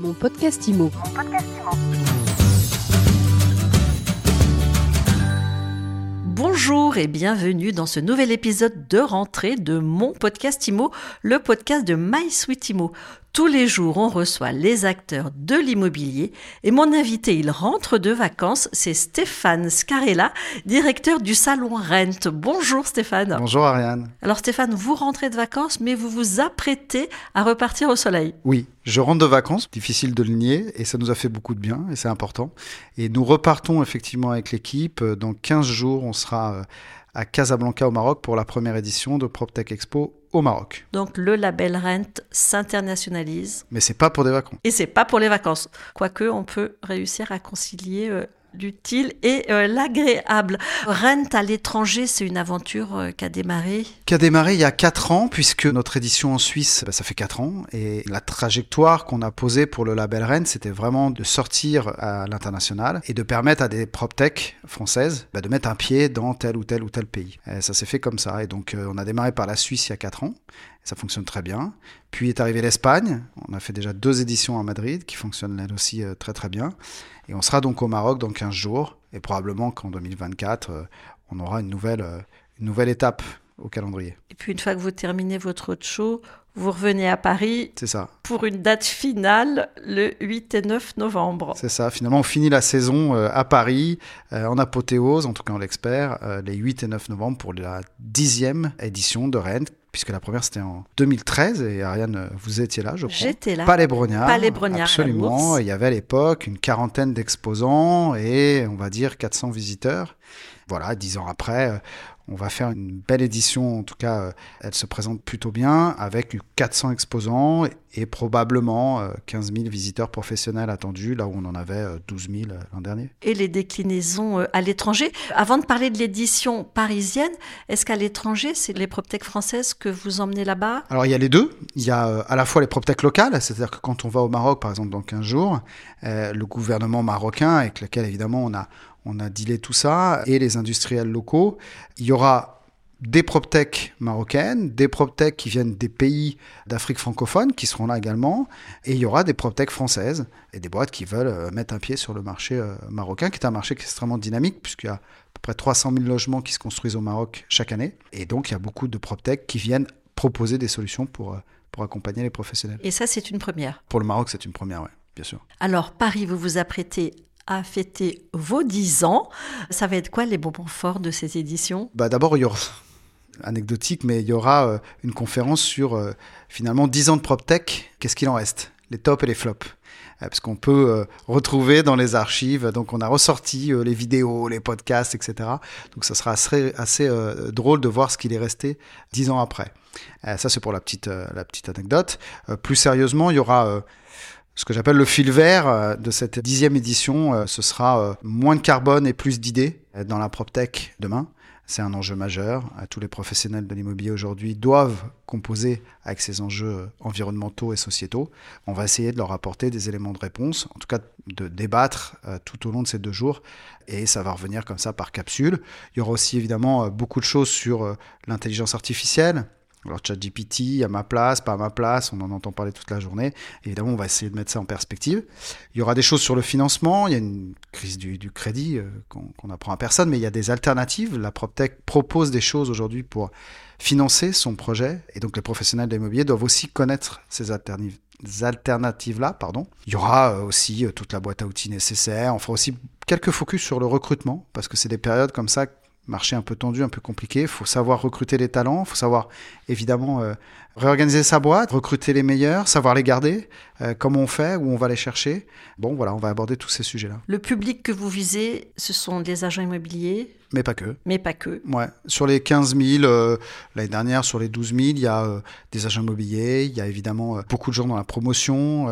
Mon podcast IMO. Bonjour et bienvenue dans ce nouvel épisode de rentrée de mon podcast IMO, le podcast de My Sweet IMO. Tous les jours, on reçoit les acteurs de l'immobilier et mon invité, il rentre de vacances, c'est Stéphane Scarella, directeur du salon Rent. Bonjour Stéphane. Bonjour Ariane. Alors Stéphane, vous rentrez de vacances, mais vous vous apprêtez à repartir au soleil. Oui, je rentre de vacances, difficile de le nier, et ça nous a fait beaucoup de bien, et c'est important. Et nous repartons effectivement avec l'équipe. Dans 15 jours, on sera euh, à Casablanca au Maroc pour la première édition de PropTech Expo au Maroc. Donc le label Rent s'internationalise. Mais c'est pas pour des vacances. Et c'est pas pour les vacances. Quoique on peut réussir à concilier euh, l'utile et euh, l'agréable. Rent à l'étranger, c'est une aventure euh, qui a démarré. Qui a démarré il y a 4 ans, puisque notre édition en Suisse, bah, ça fait 4 ans. Et la trajectoire qu'on a posée pour le label Rent, c'était vraiment de sortir à l'international et de permettre à des PropTech françaises bah, de mettre un pied dans tel ou tel ou tel pays. Ça s'est fait comme ça. Et donc, euh, on a démarré par la Suisse il y a 4 ans. Ça fonctionne très bien. Puis est arrivé l'Espagne. On a fait déjà deux éditions à Madrid qui fonctionnent elles aussi euh, très très bien. Et on sera donc au Maroc dans 15 jours. Et probablement qu'en 2024, euh, on aura une nouvelle, euh, une nouvelle étape au calendrier. Et puis une fois que vous terminez votre show, vous revenez à Paris C'est ça. pour une date finale le 8 et 9 novembre. C'est ça. Finalement, on finit la saison à Paris, en apothéose, en tout cas on euh, les 8 et 9 novembre pour la dixième édition de Rennes, puisque la première c'était en 2013 et Ariane, vous étiez là, je crois. J'étais là. Palais Brognard. Palais Brognard, Absolument. Il y avait à l'époque une quarantaine d'exposants et on va dire 400 visiteurs. Voilà, dix ans après, euh, on va faire une belle édition. En tout cas, euh, elle se présente plutôt bien avec 400 exposants et, probablement euh, 15 000 visiteurs professionnels attendus, là où on en avait euh, 12 000 euh, l'an dernier. Et les déclinaisons euh, à l'étranger. Avant de parler de l'édition parisienne, est-ce qu'à l'étranger, c'est les PropTech françaises que vous emmenez là-bas? Alors il y a les deux. Il y a euh, à la fois les PropTech locales, c'est-à-dire que quand on va au Maroc, par exemple, dans 15 jours, euh, le gouvernement marocain, avec lequel évidemment on a, on a dealé tout ça, et les industriels locaux, il y aura des PropTech marocaines, des PropTech qui viennent des pays d'Afrique francophone qui seront là également, et il y aura des PropTech françaises et des boîtes qui veulent euh, mettre un pied sur le marché euh, marocain, qui est un marché qui est extrêmement dynamique, puisqu'il y a à peu près 300 000 logements qui se construisent au Maroc chaque année, et donc il y a beaucoup de PropTech qui viennent proposer des solutions pour, euh, pour accompagner les professionnels. Et ça, c'est une première. Pour le Maroc, c'est une première, oui, bien sûr. Alors, Paris, vous vous apprêtez à fêter vos 10 ans. Ça va être quoi les moments forts de ces éditions? Bah, D'abord, il y aura, anecdotique, mais il y aura euh, une conférence sur euh, finalement 10 ans de PropTech, qu'est-ce qu'il en reste? Les tops et les flops. Euh, parce qu'on peut retrouver dans les archives, donc on a ressorti les vidéos, les podcasts, etc. Donc ça sera assez, drôle de voir ce qu'il est resté 10 ans après. Ça, c'est pour la petite, la petite anecdote. Plus sérieusement, il y aura ce que j'appelle le fil vert euh, de cette dixième édition. Euh, ce sera euh, moins de carbone et plus d'idées dans la PropTech demain. C'est un enjeu majeur. Tous les professionnels de l'immobilier aujourd'hui doivent composer avec ces enjeux environnementaux et sociétaux. On va essayer de leur apporter des éléments de réponse, en tout cas de débattre tout au long de ces deux jours. Et ça va revenir comme ça par capsule. Il y aura aussi évidemment beaucoup de choses sur l'intelligence artificielle. Alors ChatGPT, à ma place, pas à ma place, on en entend parler toute la journée. Évidemment, on va essayer de mettre ça en perspective. Il y aura des choses sur le financement, il y a une crise du, crédit euh, qu'on qu'on apprend à personne, mais il y a des alternatives. La PropTech propose des choses aujourd'hui pour financer son projet, et donc les professionnels de l'immobilier doivent aussi connaître ces alternatives alternatives-là, pardon. Il y aura euh, aussi euh, toute la boîte à outils nécessaire. On fera aussi quelques focus sur le recrutement, parce que c'est des périodes comme ça, marché un peu tendu, un peu compliqué. Il faut savoir recruter les talents, il faut savoir évidemment euh, réorganiser sa boîte, recruter les meilleurs, savoir les garder, euh, comment on fait, où on va les chercher. Bon, voilà, on va aborder tous ces sujets-là. Le public que vous visez, ce sont des agents immobiliers, Mais pas que. mais pas que. Ouais. Sur les 15 000, euh, l'année dernière, sur les 12 000, il y a euh, des agents immobiliers, il y a évidemment euh, beaucoup de gens dans la promotion,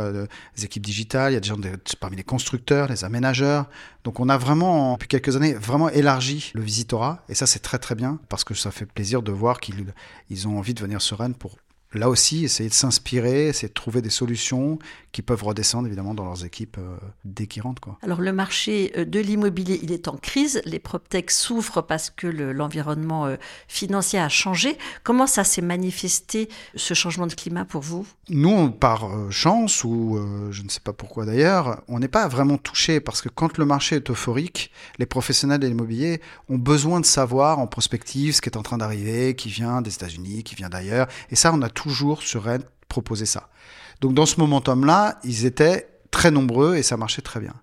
des équipes digitales, il y a des gens de- parmi les constructeurs, les aménageurs. Donc on a vraiment, depuis quelques années, vraiment élargi le visitorat. Et ça, c'est très très bien, parce que ça fait plaisir de voir qu'ils ils ont envie de venir sur Rennes pour là aussi, essayer de s'inspirer, essayer de trouver des solutions qui peuvent redescendre évidemment dans leurs équipes euh, dès qu'ils rentrent. Quoi. Alors le marché euh, de l'immobilier, il est en crise. Les PropTech souffrent parce que l'environnement euh, financier a changé. Comment ça s'est manifesté, ce changement de climat pour vous? Nous, par chance, ou je ne sais pas pourquoi d'ailleurs, on n'est pas vraiment touché parce que quand le marché est euphorique, les professionnels de l'immobilier ont besoin de savoir en prospective ce qui est en train d'arriver, qui vient des États-Unis, qui vient d'ailleurs. Et ça, on a toujours sur Rennes proposé ça. Donc dans ce momentum-là, ils étaient très nombreux et ça marchait très bien.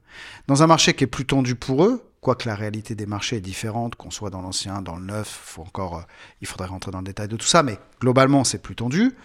Dans un marché qui est plus tendu pour eux, quoique la réalité des marchés est différente, qu'on soit dans l'ancien, dans le neuf, faut encore, euh, il faudrait rentrer dans le détail de tout ça, mais globalement c'est plus tendu.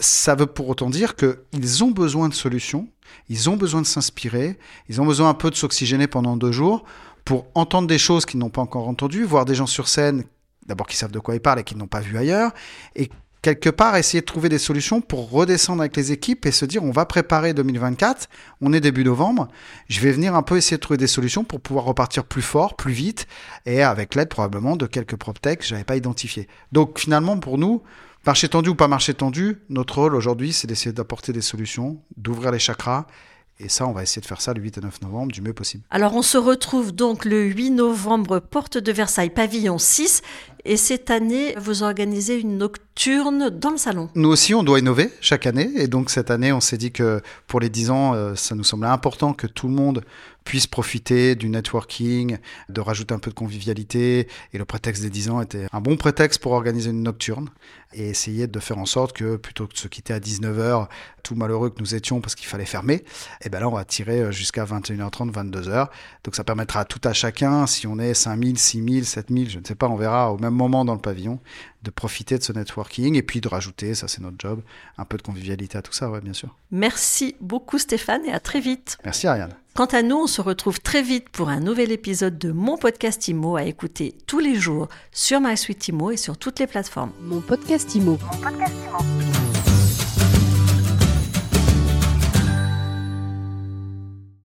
Ça veut pour autant dire qu'ils ont besoin de solutions, ils ont besoin de s'inspirer, ils ont besoin un peu de s'oxygéner pendant deux jours pour entendre des choses qu'ils n'ont pas encore entendues, voir des gens sur scène, d'abord qui savent de quoi ils parlent et qu'ils n'ont pas vu ailleurs, et quelque part essayer de trouver des solutions pour redescendre avec les équipes et se dire on va préparer 2024, on est début novembre, je vais venir un peu essayer de trouver des solutions pour pouvoir repartir plus fort, plus vite et avec l'aide probablement de quelques PropTech que je n'avais pas identifié. Donc finalement pour nous, marché tendu ou pas marché tendu, notre rôle aujourd'hui c'est d'essayer d'apporter des solutions, d'ouvrir les chakras et ça, on va essayer de faire ça le 8 et 9 novembre du mieux possible. Alors, on se retrouve donc le 8 novembre, porte de Versailles, pavillon 6. Et cette année, vous organisez une nocturne dans le salon. Nous aussi, on doit innover chaque année. Et donc, cette année, on s'est dit que pour les 10 ans, euh, ça nous semblait important que tout le monde puisse profiter du networking, de rajouter un peu de convivialité. Et le prétexte des 10 ans était un bon prétexte pour organiser une nocturne et essayer de faire en sorte que plutôt que de se quitter à 19h, tout malheureux que nous étions parce qu'il fallait fermer, et eh ben là on va tirer jusqu'à 21h30, 22h. Donc ça permettra à tout à chacun, si on est 5000, 6000, 7000, je ne sais pas, on verra au même moment dans le pavillon, de profiter de ce networking et puis de rajouter, ça c'est notre job, un peu de convivialité à tout ça, ouais, bien sûr. Merci beaucoup Stéphane et à très vite. Merci Ariane. Quant à nous, on se retrouve très vite pour un nouvel épisode de mon podcast IMO à écouter tous les jours sur MySuite IMO et sur toutes les plateformes. Mon podcast IMO. Mon podcast IMO.